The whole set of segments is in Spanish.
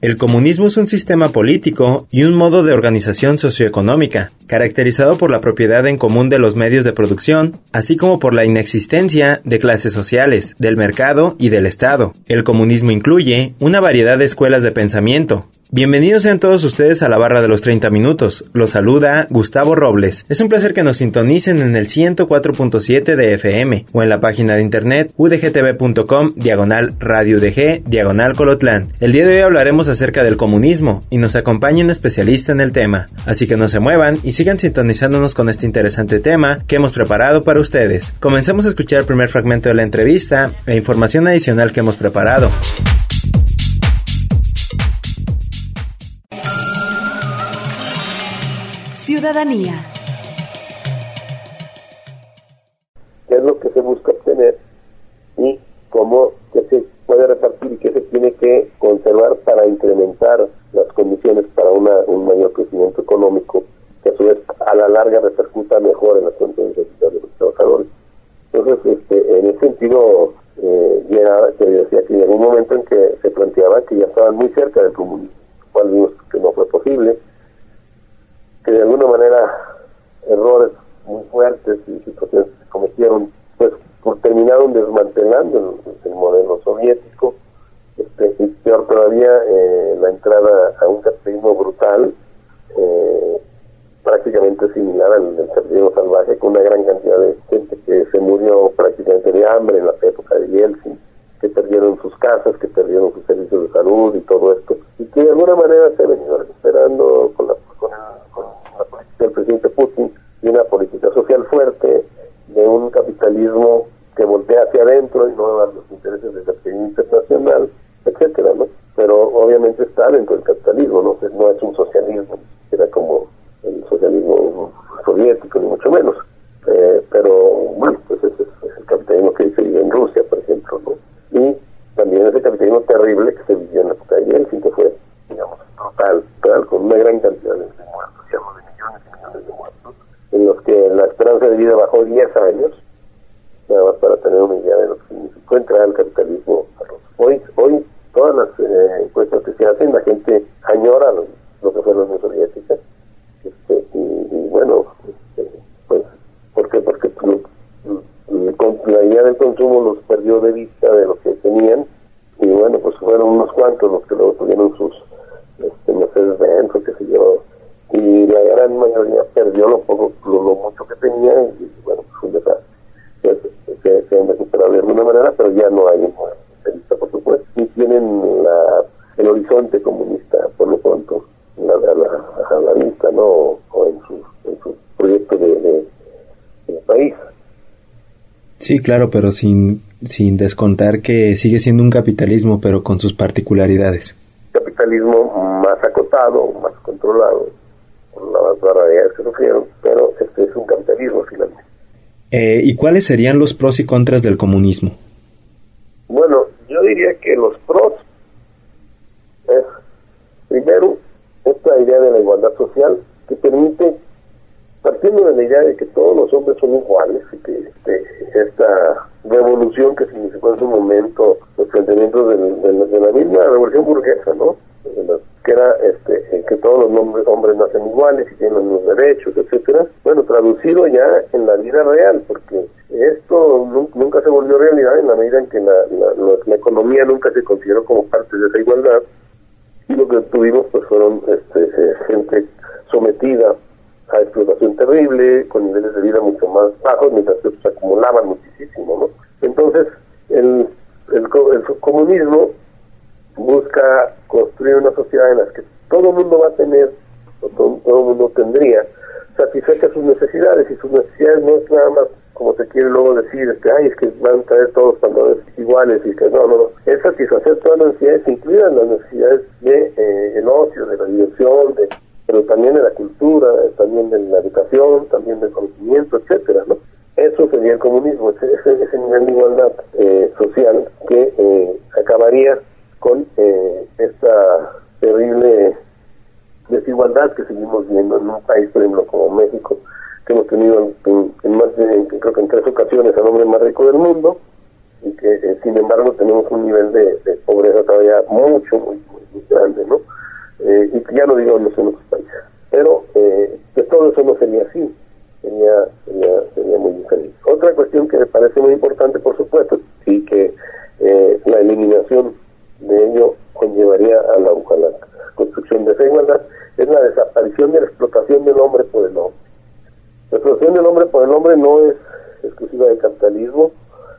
El comunismo es un sistema político y un modo de organización socioeconómica, caracterizado por la propiedad en común de los medios de producción, así como por la inexistencia de clases sociales, del mercado y del Estado. El comunismo incluye una variedad de escuelas de pensamiento. Bienvenidos sean todos ustedes a la barra de los 30 minutos. Los saluda Gustavo Robles. Es un placer que nos sintonicen en el 104.7 de FM o en la página de internet udgtv.com diagonal radio UDG diagonal colotlán. El día de hoy hablaremos acerca del comunismo y nos acompaña un especialista en el tema. Así que no se muevan y sigan sintonizándonos con este interesante tema que hemos preparado para ustedes. Comencemos a escuchar el primer fragmento de la entrevista e información adicional que hemos preparado. Ciudadanía. qué es lo que se busca obtener y cómo qué se puede repartir y qué se tiene que conservar para incrementar las condiciones para una, un mayor crecimiento económico que a su vez a la larga repercuta mejor en las condiciones de los trabajadores. Entonces, este, en ese sentido, eh, que decía que llegó un momento en que se planteaba que ya estaban muy cerca del comunismo, no a los intereses del capitalismo internacional, etcétera, ¿no? Pero obviamente está dentro del capitalismo, no, no es un socialismo, era como el socialismo soviético, ni mucho menos. Eh, pero bueno, pues ese es el capitalismo que se vive en Rusia, por ejemplo, ¿no? Y también ese capitalismo terrible que se vivió en la época de Yeltsin, que fue, digamos, total, total, con una gran cantidad de muertos, digamos, de millones y millones de muertos, en los que la esperanza de vida bajó 10 años, nada más para tener una idea de lo que significó entrar al capitalismo ruso. Hoy, hoy todas las eh, encuestas que se hacen, la gente añora lo, lo que fue la Unión Soviética, este, y, y bueno, este, pues, ¿por qué? Porque lo- lo- con- la idea del consumo los perdió de vista de lo que tenían, y bueno, pues fueron unos cuantos los que luego tuvieron sus este, Mercedes Benz o qué sé yo, y la gran mayoría perdió lo Sí, claro, pero sin, sin descontar que sigue siendo un capitalismo, pero con sus particularidades. Capitalismo más acotado, más controlado, por las barbaridades que sufrieron, pero este es un capitalismo finalmente. Eh, ¿Y cuáles serían los pros y contras del comunismo? Bueno, yo diría que los pros es, primero, esta idea de la igualdad social que permite, partiendo de la idea de que todos los hombres son iguales y esta revolución que significó en su momento los planteamientos de, la misma revolución burguesa, ¿no? Que era este, eh, que todos los hombres, hombres nacen iguales y tienen los mismos derechos, etcétera. Bueno, traducido ya en la vida real, porque esto nu- nunca se volvió realidad en la medida en que la, la- la- la economía nunca se consideró como parte de esa igualdad y lo que tuvimos pues fueron este, eh, gente sometida a explotación terrible, con niveles de vida mucho más bajos, mientras que otros acumulaban muchísimo, ¿no? Entonces, el, el, el comunismo busca construir una sociedad en la que todo el mundo va a tener, o todo, todo el mundo tendría, satisfechas sus necesidades, y sus necesidades no es nada más como se quiere luego decir, este, ay, es que van a traer todos pantalones iguales y que no, no, no, es satisfacer todas las necesidades, incluidas las necesidades de eh, el ocio, de la diversión, de, pero también de la cultura, también de la educación, también del conocimiento, etcétera, ¿no? Eso sería el comunismo, ese, ese, nivel de igualdad eh, social que eh, acabaría con eh, esta terrible desigualdad que seguimos viendo en un país, por ejemplo, como México, que hemos tenido en, más de, creo que en tres ocasiones al hombre más rico del mundo, y que eh, sin embargo tenemos un nivel de, pobreza todavía mucho, muy, muy, grande, ¿no? Eh, y ya no digo en los otros países. Pero eh, que todo eso no sería así, sería, sería, sería muy diferente. Otra cuestión que me parece muy importante, por supuesto, sí que la eliminación de ello conllevaría a la, a la construcción de esa igualdad, es la desaparición de la explotación del hombre por el hombre. La explotación del hombre por el hombre no es exclusiva del capitalismo,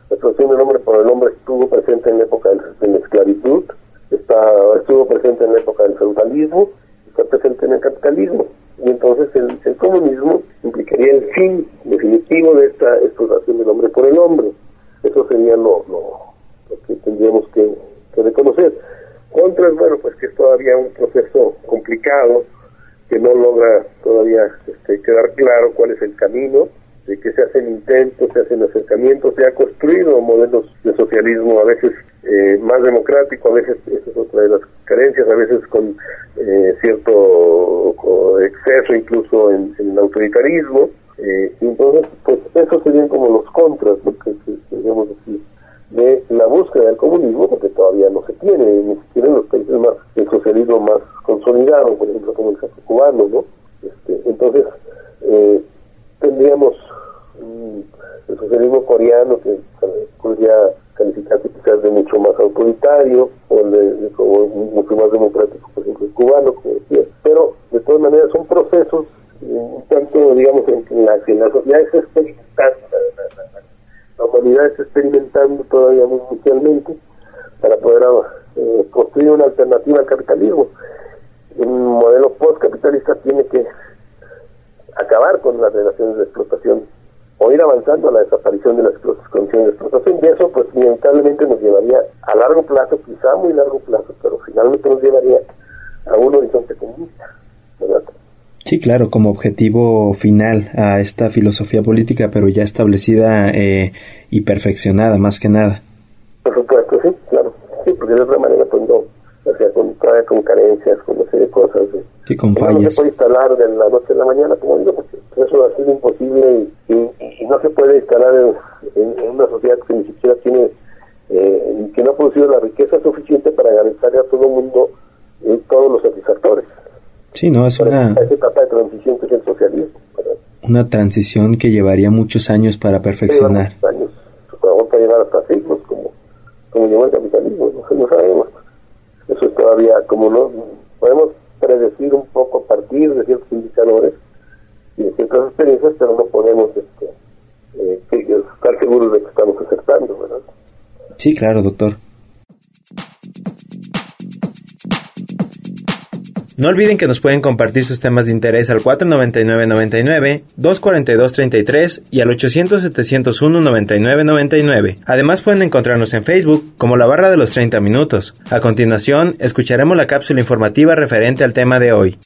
la explotación del hombre por el hombre estuvo presente en la época de la esclavitud, está, estuvo presente en la época del feudalismo, está presente en el capitalismo. Y entonces el, comunismo implicaría el fin definitivo de esta explotación del hombre por el hombre. Eso sería lo, lo, que tendríamos que, que reconocer. Contras, bueno, pues que es todavía un proceso complicado, que no logra todavía este, quedar claro cuál es el camino, de que se hacen intentos, se hacen acercamientos, se ha construido modelos de socialismo a veces eh, más democrático, a veces, esa es otra de las carencias, a veces con eh, cierto exceso incluso en, el autoritarismo, eh, entonces pues esos serían como acabar con las relaciones de explotación o ir avanzando a la desaparición de las condiciones de explotación y eso pues inevitablemente nos llevaría a largo plazo, quizá muy largo plazo, pero finalmente nos llevaría a un horizonte comunista, ¿verdad? Sí, claro, como objetivo final a esta filosofía política, pero ya establecida eh, y perfeccionada, más que nada. Por supuesto, sí, claro. Sí, porque de otra manera, pues no, con, carencias, con una serie de cosas. Sí, con fallas. No se puede instalar de la noche a la mañana, como digo, porque eso va a ser imposible y, y, no se puede instalar en, una sociedad que ni siquiera tiene, eh, que no ha producido la riqueza suficiente para garantizar a todo el mundo eh, todos los satisfactores. Sí, no, es una... etapa de transición que es el socialismo. Una transición que llevaría muchos años para perfeccionar. Muchos años, va a llevar hasta siglos, como, como llevó el capitalismo, no, no sabemos. Todavía, como no podemos predecir un poco a partir de ciertos indicadores y de ciertas experiencias, pero no podemos este, eh, estar seguros de que estamos acertando, ¿verdad? Sí, claro, doctor. No olviden que nos pueden compartir sus temas de interés al 499-99, 242-33 y al 800-701-9999. Además pueden encontrarnos en Facebook como la barra de los 30 minutos. A continuación, escucharemos la cápsula informativa referente al tema de hoy.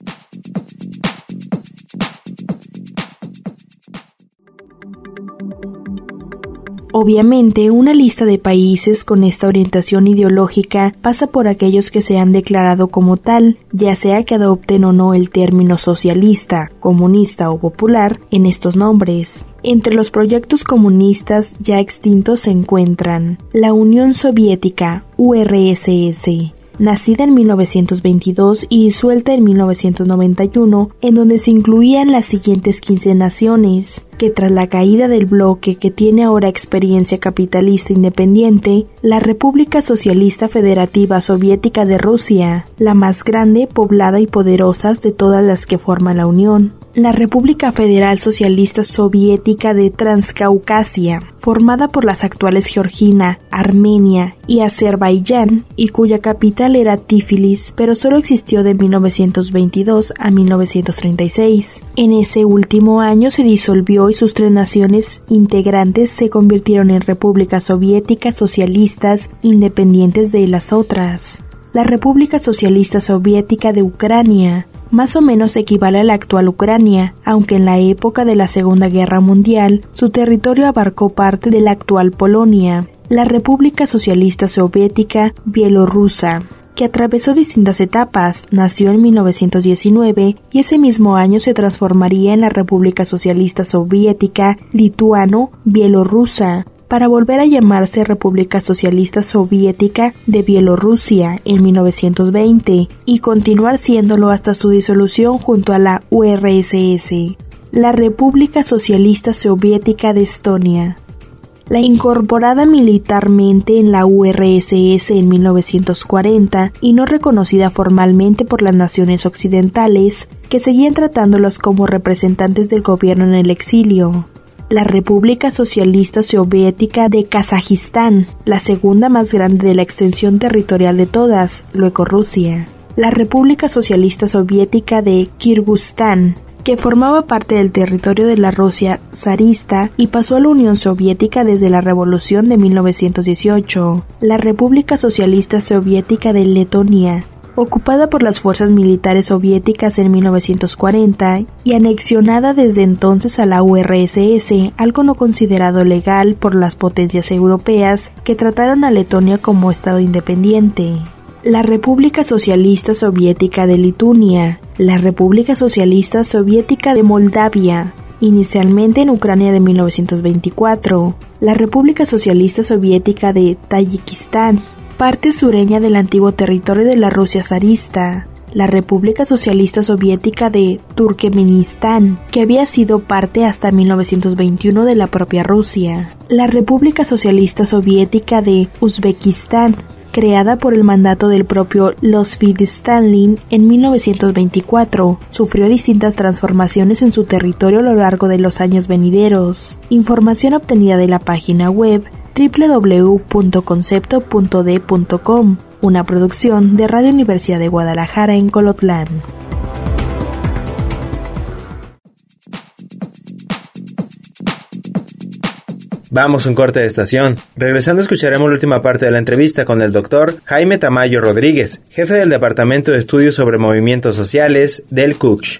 Obviamente, una lista de países con esta orientación ideológica pasa por aquellos que se han declarado como tal, ya sea que adopten o no el término socialista, comunista o popular en estos nombres. Entre los proyectos comunistas ya extintos se encuentran la Unión Soviética, URSS, nacida en 1922 y disuelta en 1991, en donde se incluían las siguientes 15 naciones, que tras la caída del bloque que tiene ahora experiencia capitalista independiente, la República Socialista Federativa Soviética de Rusia, la más grande, poblada y poderosa de todas las que forman la Unión. La República Federal Socialista Soviética de Transcaucasia, formada por las actuales Georgina, Armenia y Azerbaiyán, y cuya capital era Tiflis, pero solo existió de 1922 a 1936. En ese último año se disolvió y sus tres naciones integrantes se convirtieron en repúblicas soviéticas socialistas independientes de las otras. La República Socialista Soviética de Ucrania más o menos equivale a la actual Ucrania, aunque en la época de la Segunda Guerra Mundial su territorio abarcó parte de la actual Polonia, la República Socialista Soviética Bielorrusa que atravesó distintas etapas, nació en 1919 y ese mismo año se transformaría en la República Socialista Soviética Lituano-Bielorrusa, para volver a llamarse República Socialista Soviética de Bielorrusia en 1920 y continuar siéndolo hasta su disolución junto a la URSS, la República Socialista Soviética de Estonia. La incorporada militarmente en la URSS en 1940 y no reconocida formalmente por las naciones occidentales, que seguían tratándolos como representantes del gobierno en el exilio la República Socialista Soviética de Kazajistán, la segunda más grande de la extensión territorial de todas, luego Rusia, la República Socialista Soviética de Kirguistán, que formaba parte del territorio de la Rusia zarista y pasó a la Unión Soviética desde la Revolución de 1918, la República Socialista Soviética de Letonia, ocupada por las fuerzas militares soviéticas en 1940 y anexionada desde entonces a la URSS, algo no considerado legal por las potencias europeas que trataron a Letonia como Estado independiente. La República Socialista Soviética de Lituania, la República Socialista Soviética de Moldavia, inicialmente en Ucrania de 1924, la República Socialista Soviética de Tayikistán, parte sureña del antiguo territorio de la Rusia zarista, la República Socialista Soviética de Turkmenistán, que había sido parte hasta 1921 de la propia Rusia, la República Socialista Soviética de Uzbekistán, creada por el mandato del propio Losfid Stalin en 1924, sufrió distintas transformaciones en su territorio a lo largo de los años venideros. Información obtenida de la página web www.concepto.d.com, una producción de Radio Universidad de Guadalajara en Colotlán. Vamos un corte de estación. Regresando escucharemos la última parte de la entrevista con el doctor Jaime Tamayo Rodríguez, jefe del Departamento de Estudios sobre Movimientos Sociales del CUCH.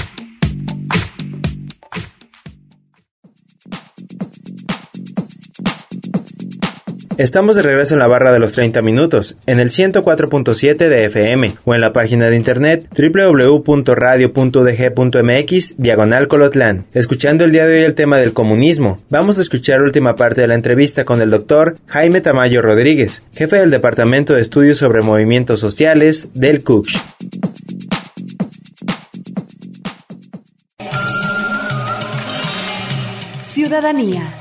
Estamos de regreso en la barra de los 30 minutos, en el 104.7 de FM o en la página de internet www.radio.dg.mx diagonal Colotlán. Escuchando el día de hoy el tema del comunismo, vamos a escuchar la última parte de la entrevista con el doctor Jaime Tamayo Rodríguez, jefe del Departamento de Estudios sobre Movimientos Sociales del CUCH. Ciudadanía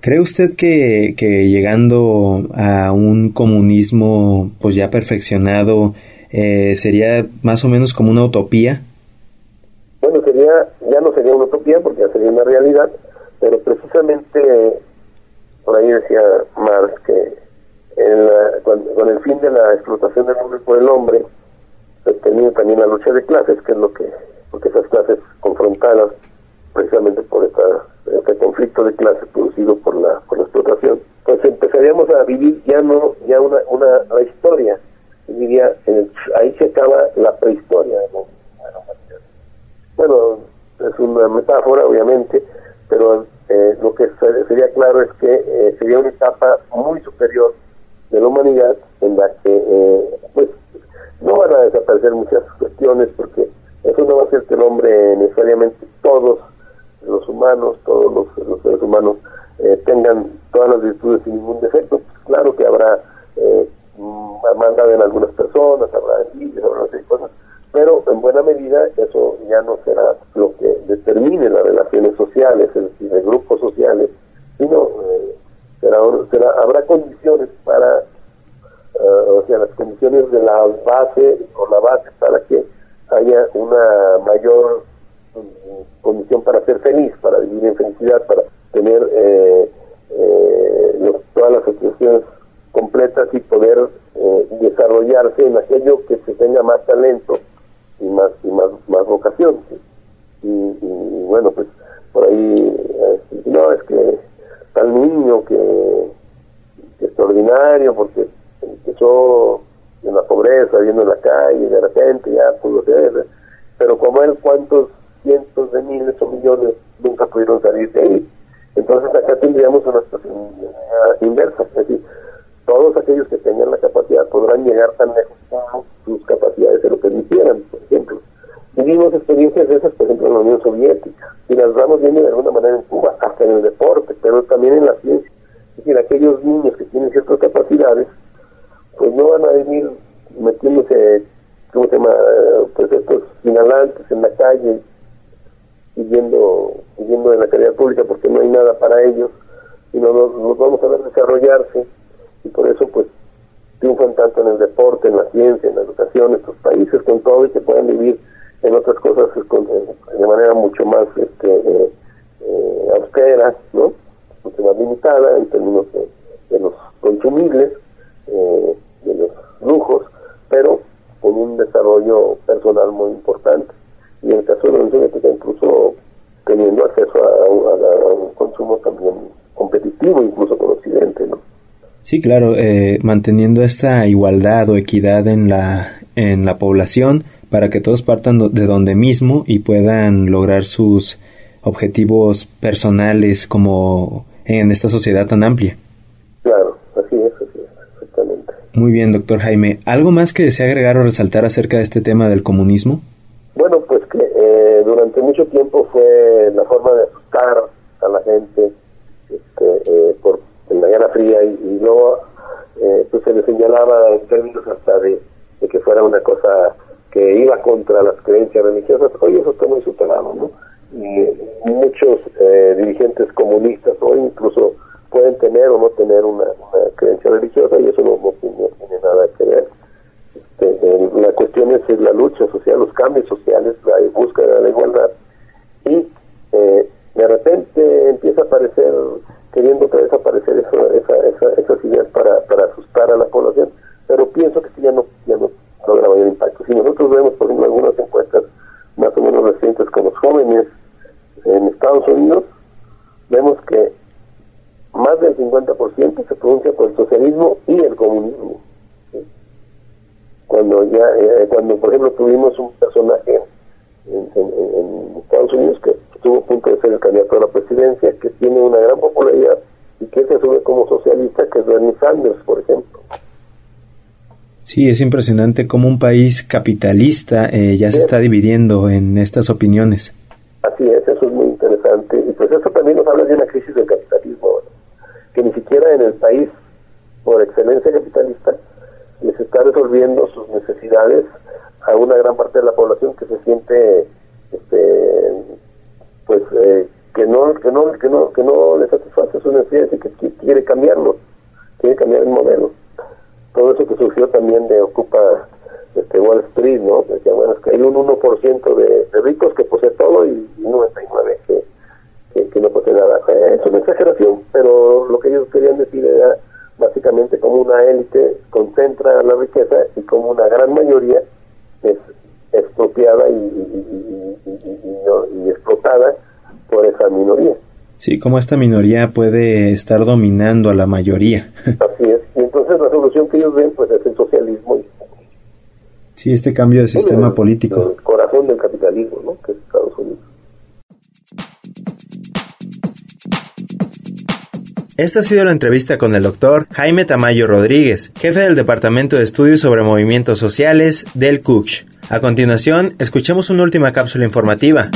¿Cree usted que, llegando a un comunismo pues ya perfeccionado eh, sería más o menos como una utopía? Bueno, sería ya no sería una utopía porque ya sería una realidad, pero precisamente por ahí decía Marx que con, el fin de la explotación del hombre por el hombre, pues, tenía también la lucha de clases, que es lo que, porque esas clases confrontadas precisamente por esta, este conflicto de clase producido por la, por la explotación, pues empezaríamos a vivir ya no ya una, una historia, diría, ahí se acaba la prehistoria. Bueno, es una metáfora, obviamente, pero eh, lo que sería claro es que eh, sería una etapa muy superior de la humanidad en la que, eh, pues, no van a desaparecer muchas cuestiones porque eso no va a los humanos, todos los, seres humanos eh, tengan todas las virtudes sin ningún defecto. Pues claro que habrá eh, mm, maldad en algunas personas, habrá envidia, habrá cosas, pero en buena medida eso ya no será en la pobreza viendo en la calle de repente ya pudo ser pero como él cuántos cientos de miles o millones nunca pudieron salir de ahí entonces acá tendríamos una situación eh, inversa es decir todos aquellos que tengan la capacidad podrán llegar tan lejos sus capacidades se lo permitieran, por ejemplo. Vivimos experiencias de esas, por ejemplo, en la Unión Soviética, y las vamos viendo de alguna manera en Cuba, hasta en el deporte, pero también en la ciencia. Es decir, aquellos niños que tienen ciertas capacidades, pues no van a venir metiéndose, ¿cómo se llama?, pues estos inhalantes en la calle, viviendo, viviendo en la calidad pública porque no hay nada para ellos, sino nos, nos vamos a ver desarrollarse y por eso pues triunfan tanto en el deporte, en la ciencia, en la educación, estos países con todo y que puedan vivir en otras cosas de manera mucho más este, eh, eh, austera, ¿no? mucho más limitada en términos de, los consumibles, eh, de los lujos, pero con un desarrollo personal muy importante. Y en el caso de la Unión Soviética incluso teniendo acceso a, un consumo también competitivo, incluso con Occidente, ¿no? Sí, claro, eh, manteniendo esta igualdad o equidad en la, en la población para que todos partan de donde mismo y puedan lograr sus objetivos personales como en esta sociedad tan amplia. Claro, así es, así es, exactamente. Muy bien, doctor Jaime. ¿Algo más que desea agregar o resaltar acerca de este tema del comunismo? Bueno, pues que eh, durante mucho tiempo fue la forma de asustar a la gente este, eh, por en la Guerra Fría y, luego eh, pues se le señalaba en términos hasta de, que fuera una cosa que iba contra las creencias religiosas, hoy eso está muy superado, ¿no? Y muchos eh, dirigentes comunistas hoy incluso pueden tener o no tener una, creencia religiosa y eso no, tiene, nada que ver. Este, la cuestión es, la lucha social, los cambios sociales, la búsqueda de la igualdad y eh, de repente empieza a aparecer queriendo otra vez aparecer esas ideas para, para asustar a la población, pero pienso que ya no, ya no logra mayor impacto. Si nosotros vemos, por ejemplo, algunas encuestas más o menos recientes con los jóvenes en Estados Unidos, vemos que más del 50% se pronuncia por el socialismo y el comunismo. Cuando ya, eh, cuando por ejemplo tuvimos un personaje en, Estados Unidos que estuvo a punto de ser el candidato a la presidencia, que tiene una gran popularidad y que se asume como socialista, que es Bernie Sanders, por ejemplo. Sí, es impresionante cómo un país capitalista eh, ya se está dividiendo en estas opiniones. Así es, eso es muy interesante. Y pues eso también nos habla de una crisis del capitalismo, que ni siquiera en el país, por excelencia capitalista, les está resolviendo sus necesidades a una gran parte de la población que se siente este pues eh, que no que no que no que no le satisface sus necesidades y que quiere cambiarlo quiere cambiar el modelo. Todo eso que surgió también de ocupa este Wall Street no decía bueno es que hay un 1% de, de ricos que posee todo y, 99 que, que, que no posee nada es una exageración pero lo que ellos querían decir era básicamente como una élite concentra la riqueza y como una gran mayoría es expropiada y, y, explotada por esa minoría. Sí, como esta minoría puede estar dominando a la mayoría. Así es. Y entonces la solución que ellos ven pues es el socialismo. Sí, este cambio de sistema político. El Esta ha sido la entrevista con el doctor Jaime Tamayo Rodríguez, jefe del Departamento de Estudios sobre Movimientos Sociales del CUCH. A continuación, escuchemos una última cápsula informativa.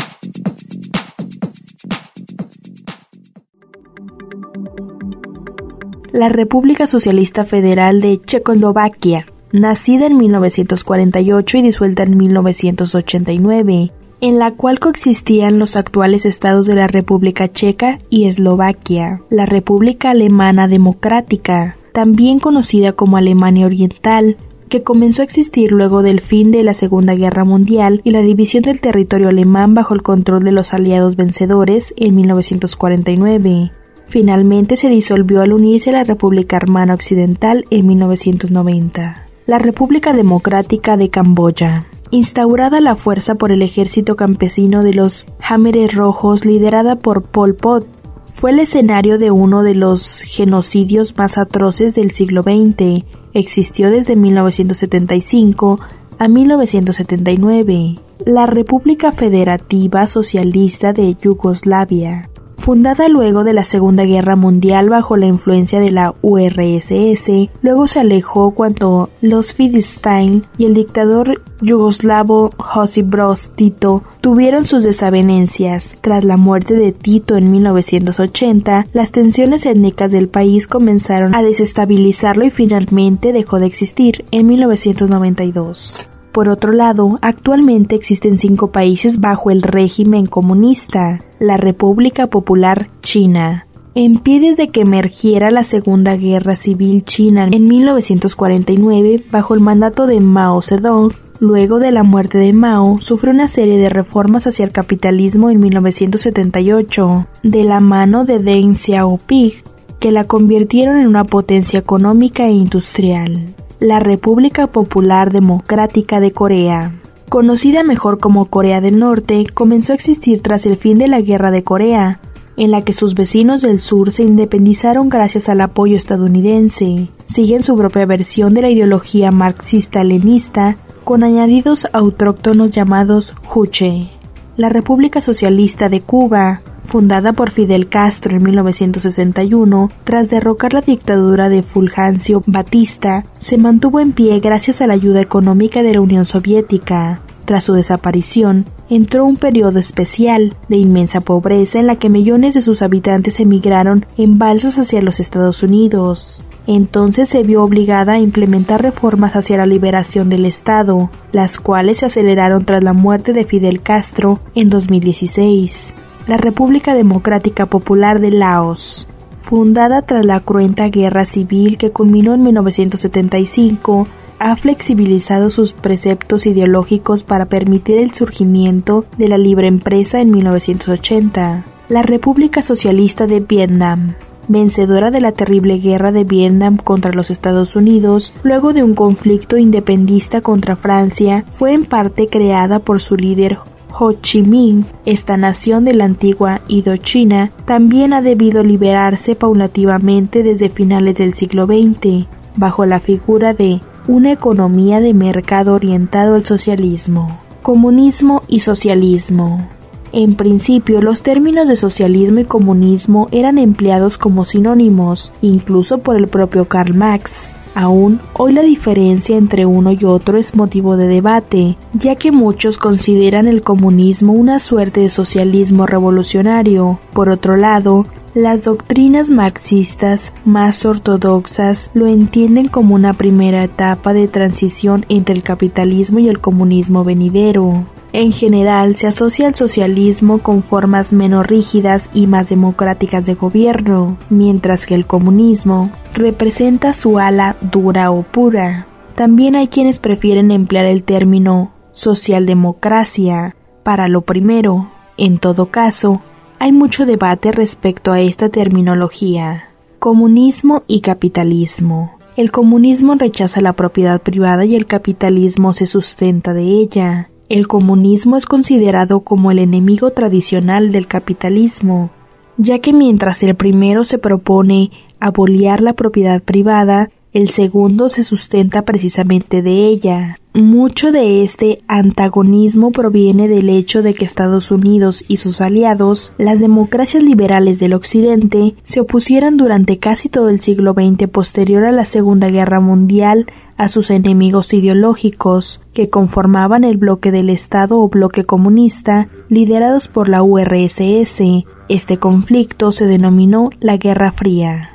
La República Socialista Federal de Checoslovaquia nacida en 1948 y disuelta en 1989, en la cual coexistían los actuales estados de la República Checa y Eslovaquia, la República Alemana Democrática, también conocida como Alemania Oriental, que comenzó a existir luego del fin de la Segunda Guerra Mundial y la división del territorio alemán bajo el control de los aliados vencedores en 1949. Finalmente se disolvió al unirse la República Hermana Occidental en 1990. La República Democrática de Camboya. Instaurada la fuerza por el ejército campesino de los Hameres Rojos liderada por Pol Pot, fue el escenario de uno de los genocidios más atroces del siglo XX existió desde 1975 a 1979, la República Federativa Socialista de Yugoslavia. Fundada luego de la Segunda Guerra Mundial bajo la influencia de la URSS, luego se alejó cuando los Fidestein y el dictador yugoslavo Josip Broz Tito tuvieron sus desavenencias. Tras la muerte de Tito en 1980, las tensiones étnicas del país comenzaron a desestabilizarlo y finalmente dejó de existir en 1992. Por otro lado, actualmente existen cinco países bajo el régimen comunista. La República Popular China, en pie desde que emergiera la Segunda Guerra Civil China en 1949 bajo el mandato de Mao Zedong, luego de la muerte de Mao, sufrió una serie de reformas hacia el capitalismo en 1978, de la mano de Deng Xiaoping, que la convirtieron en una potencia económica e industrial la República Popular Democrática de Corea. Conocida mejor como Corea del Norte, comenzó a existir tras el fin de la Guerra de Corea, en la que sus vecinos del sur se independizaron gracias al apoyo estadounidense. Siguen su propia versión de la ideología marxista-leninista con añadidos autóctonos llamados Juche. La República Socialista de Cuba, fundada por Fidel Castro en 1961, tras derrocar la dictadura de Fulgencio Batista, se mantuvo en pie gracias a la ayuda económica de la Unión Soviética. Tras su desaparición, entró un periodo especial de inmensa pobreza en la que millones de sus habitantes emigraron en balsas hacia los Estados Unidos. Entonces se vio obligada a implementar reformas hacia la liberación del Estado, las cuales se aceleraron tras la muerte de Fidel Castro en 2016 la República Democrática Popular de Laos, fundada tras la cruenta guerra civil que culminó en 1975, ha flexibilizado sus preceptos ideológicos para permitir el surgimiento de la libre empresa en 1980. La República Socialista de Vietnam, vencedora de la terrible guerra de Vietnam contra los Estados Unidos, luego de un conflicto independista contra Francia, fue en parte creada por su líder Ho Chi Minh, esta nación de la antigua Indochina, también ha debido liberarse paulativamente desde finales del siglo XX, bajo la figura de una economía de mercado orientado al socialismo. Comunismo y socialismo. En principio, los términos de socialismo y comunismo eran empleados como sinónimos, incluso por el propio Karl Marx. Aún hoy la diferencia entre uno y otro es motivo de debate, ya que muchos consideran el comunismo una suerte de socialismo revolucionario. Por otro lado, las doctrinas marxistas más ortodoxas lo entienden como una primera etapa de transición entre el capitalismo y el comunismo venidero. En general se asocia al socialismo con formas menos rígidas y más democráticas de gobierno, mientras que el comunismo representa su ala dura o pura. También hay quienes prefieren emplear el término socialdemocracia para lo primero. En todo caso, hay mucho debate respecto a esta terminología. Comunismo y capitalismo. El comunismo rechaza la propiedad privada y el capitalismo se sustenta de ella. El comunismo es considerado como el enemigo tradicional del capitalismo, ya que mientras el primero se propone abolir la propiedad privada, el segundo se sustenta precisamente de ella. Mucho de este antagonismo proviene del hecho de que Estados Unidos y sus aliados, las democracias liberales del Occidente, se opusieran durante casi todo el siglo XX posterior a la Segunda Guerra Mundial a sus enemigos ideológicos, que conformaban el bloque del Estado o bloque comunista, liderados por la URSS. Este conflicto se denominó la Guerra Fría.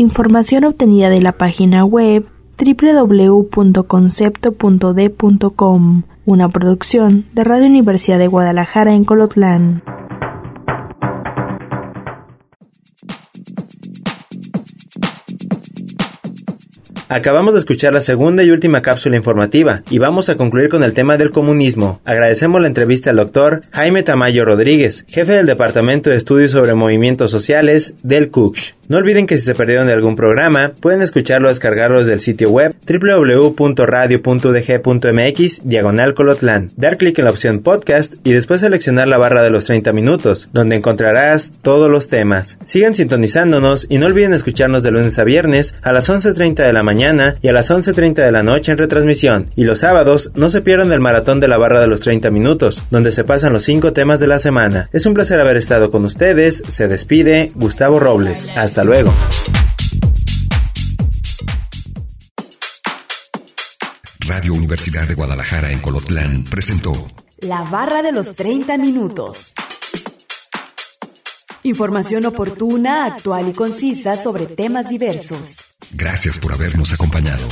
Información obtenida de la página web www.concepto.d.com, una producción de Radio Universidad de Guadalajara en Colotlán. Acabamos de escuchar la segunda y última cápsula informativa y vamos a concluir con el tema del comunismo. Agradecemos la entrevista al doctor Jaime Tamayo Rodríguez, jefe del Departamento de Estudios sobre Movimientos Sociales del CUCH. No olviden que si se perdieron de algún programa, pueden escucharlo o descargarlo desde el sitio web www.radio.dg.mx diagonal colotlán. Dar clic en la opción podcast y después seleccionar la barra de los 30 minutos, donde encontrarás todos los temas. Sigan sintonizándonos y no olviden escucharnos de lunes a viernes a las 11.30 de la mañana y a las 11.30 de la noche en retransmisión. Y los sábados no se pierdan el maratón de la barra de los 30 minutos, donde se pasan los 5 temas de la semana. Es un placer haber estado con ustedes. Se despide Gustavo Robles. Hasta luego. Radio Universidad de Guadalajara en Colotlán presentó La barra de los 30 minutos. Información oportuna, actual y concisa sobre temas diversos. Gracias por habernos acompañado.